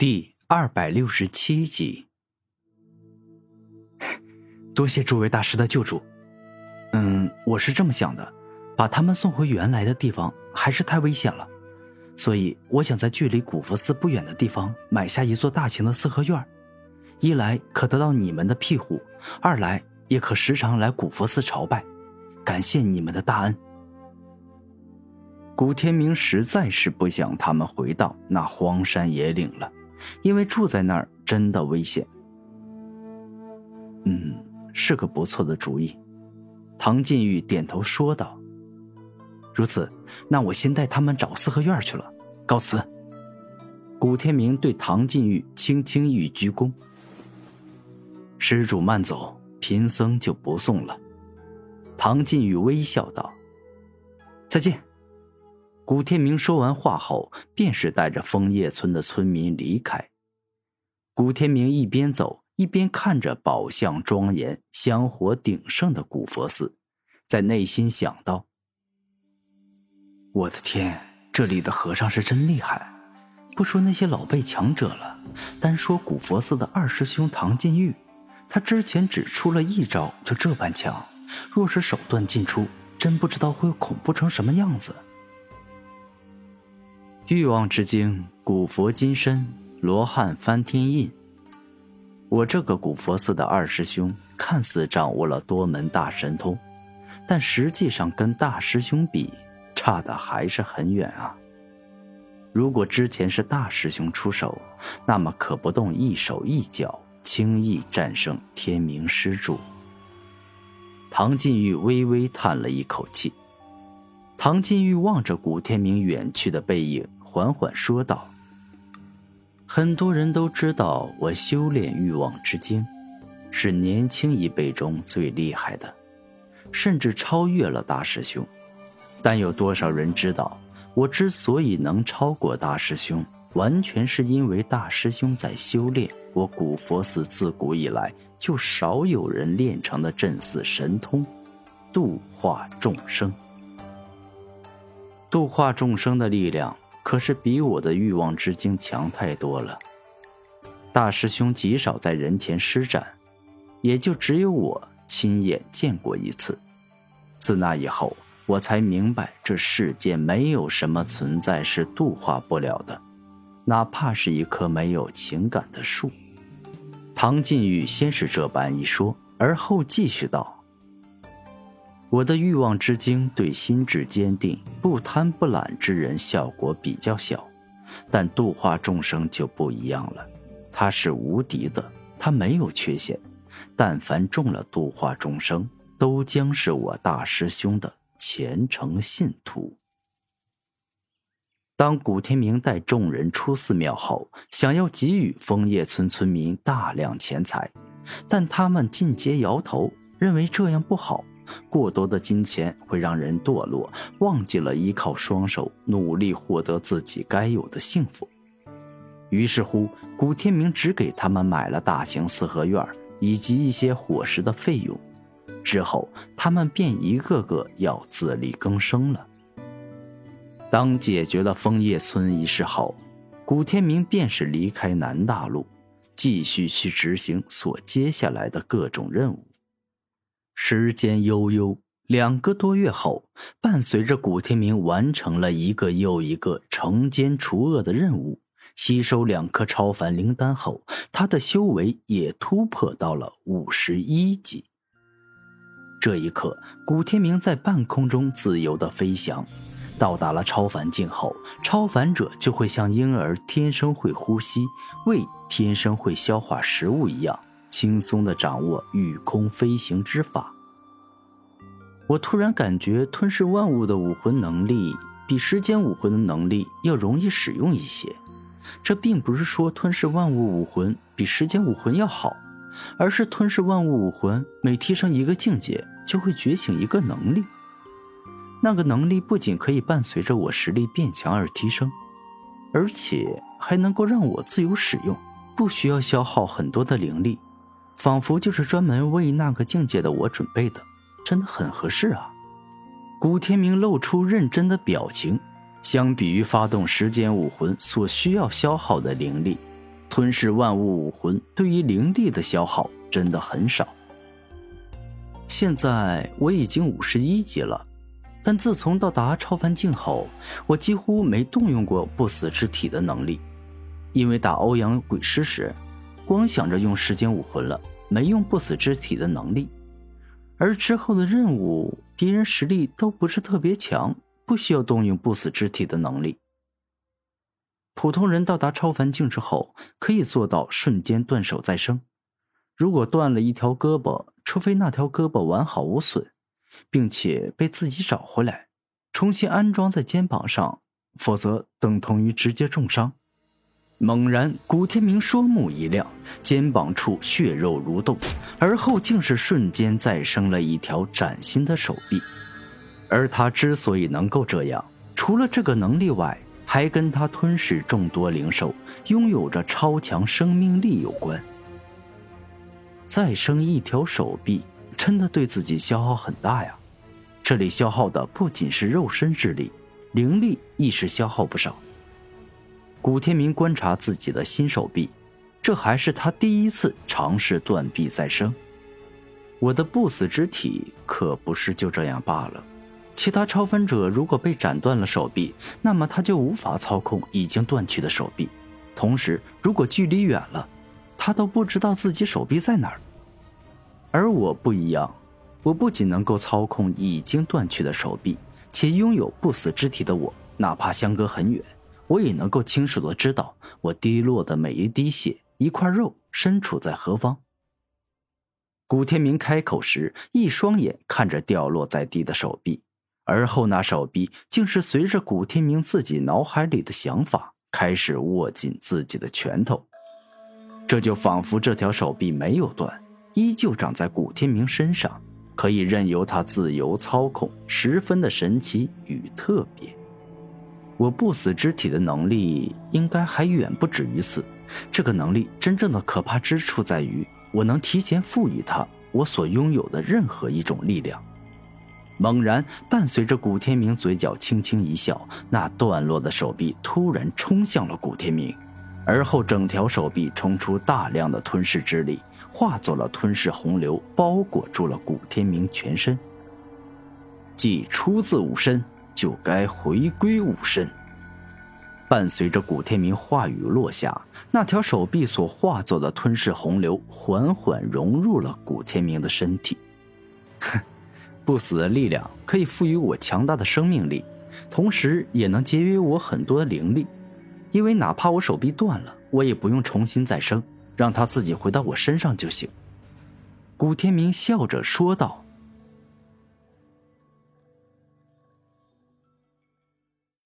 第二百六十七集。多谢诸位大师的救助。嗯，我是这么想的，把他们送回原来的地方还是太危险了，所以我想在距离古佛寺不远的地方买下一座大型的四合院，一来可得到你们的庇护，二来也可时常来古佛寺朝拜，感谢你们的大恩。古天明实在是不想他们回到那荒山野岭了，因为住在那儿真的危险。嗯，是个不错的主意。唐晋玉点头说道：“如此，那我先带他们找四合院去了，告辞。”古天明对唐晋玉轻轻一鞠躬：“施主慢走，贫僧就不送了。”唐晋玉微笑道：“再见。”古天明说完话后，便是带着枫叶村的村民离开。古天明一边走，一边看着宝相庄严、香火鼎盛的古佛寺，在内心想到：“我的天，这里的和尚是真厉害！不说那些老辈强者了，单说古佛寺的二师兄唐金玉，他之前只出了一招就这般强，若是手段尽出，真不知道会恐怖成什么样子。”欲望之精，古佛金身，罗汉翻天印。我这个古佛寺的二师兄，看似掌握了多门大神通，但实际上跟大师兄比，差的还是很远啊。如果之前是大师兄出手，那么可不动一手一脚，轻易战胜天明施主。唐晋玉微微叹了一口气。唐晋玉望着古天明远去的背影。缓缓说道：“很多人都知道我修炼欲望之精，是年轻一辈中最厉害的，甚至超越了大师兄。但有多少人知道，我之所以能超过大师兄，完全是因为大师兄在修炼我古佛寺自古以来就少有人练成的镇寺神通——度化众生。度化众生的力量。”可是比我的欲望之精强太多了。大师兄极少在人前施展，也就只有我亲眼见过一次。自那以后，我才明白这世界没有什么存在是度化不了的，哪怕是一棵没有情感的树。唐晋玉先是这般一说，而后继续道。我的欲望之精对心智坚定、不贪不懒之人效果比较小，但度化众生就不一样了。它是无敌的，它没有缺陷。但凡中了度化众生，都将是我大师兄的虔诚信徒。当古天明带众人出寺庙后，想要给予枫叶村村民大量钱财，但他们尽皆摇头，认为这样不好。过多的金钱会让人堕落，忘记了依靠双手努力获得自己该有的幸福。于是乎，古天明只给他们买了大型四合院以及一些伙食的费用，之后他们便一个个要自力更生了。当解决了枫叶村一事后，古天明便是离开南大陆，继续去执行所接下来的各种任务。时间悠悠，两个多月后，伴随着古天明完成了一个又一个惩奸除恶的任务，吸收两颗超凡灵丹后，他的修为也突破到了五十一级。这一刻，古天明在半空中自由的飞翔，到达了超凡境后，超凡者就会像婴儿天生会呼吸、胃天生会消化食物一样。轻松的掌握御空飞行之法。我突然感觉吞噬万物的武魂能力比时间武魂的能力要容易使用一些。这并不是说吞噬万物武魂比时间武魂要好，而是吞噬万物武魂每提升一个境界，就会觉醒一个能力。那个能力不仅可以伴随着我实力变强而提升，而且还能够让我自由使用，不需要消耗很多的灵力。仿佛就是专门为那个境界的我准备的，真的很合适啊！古天明露出认真的表情。相比于发动时间武魂所需要消耗的灵力，吞噬万物武魂对于灵力的消耗真的很少。现在我已经五十一级了，但自从到达超凡境后，我几乎没动用过不死之体的能力，因为打欧阳鬼师时，光想着用时间武魂了，没用不死之体的能力。而之后的任务，敌人实力都不是特别强，不需要动用不死之体的能力。普通人到达超凡境之后，可以做到瞬间断手再生。如果断了一条胳膊，除非那条胳膊完好无损，并且被自己找回来，重新安装在肩膀上，否则等同于直接重伤。猛然，古天明双目一亮，肩膀处血肉蠕动，而后竟是瞬间再生了一条崭新的手臂。而他之所以能够这样，除了这个能力外，还跟他吞噬众多灵兽、拥有着超强生命力有关。再生一条手臂，真的对自己消耗很大呀！这里消耗的不仅是肉身之力，灵力亦是消耗不少。古天明观察自己的新手臂，这还是他第一次尝试断臂再生。我的不死之体可不是就这样罢了。其他超凡者如果被斩断了手臂，那么他就无法操控已经断去的手臂。同时，如果距离远了，他都不知道自己手臂在哪儿。而我不一样，我不仅能够操控已经断去的手臂，且拥有不死之体的我，哪怕相隔很远。我也能够清楚的知道，我滴落的每一滴血、一块肉身处在何方。古天明开口时，一双眼看着掉落在地的手臂，而后那手臂竟是随着古天明自己脑海里的想法，开始握紧自己的拳头。这就仿佛这条手臂没有断，依旧长在古天明身上，可以任由他自由操控，十分的神奇与特别。我不死之体的能力应该还远不止于此。这个能力真正的可怕之处在于，我能提前赋予它我所拥有的任何一种力量。猛然，伴随着古天明嘴角轻轻一笑，那段落的手臂突然冲向了古天明，而后整条手臂冲出大量的吞噬之力，化作了吞噬洪流，包裹住了古天明全身。既出自吾身。就该回归武身。伴随着古天明话语落下，那条手臂所化作的吞噬洪流缓缓融入了古天明的身体。哼，不死的力量可以赋予我强大的生命力，同时也能节约我很多灵力。因为哪怕我手臂断了，我也不用重新再生，让它自己回到我身上就行。古天明笑着说道。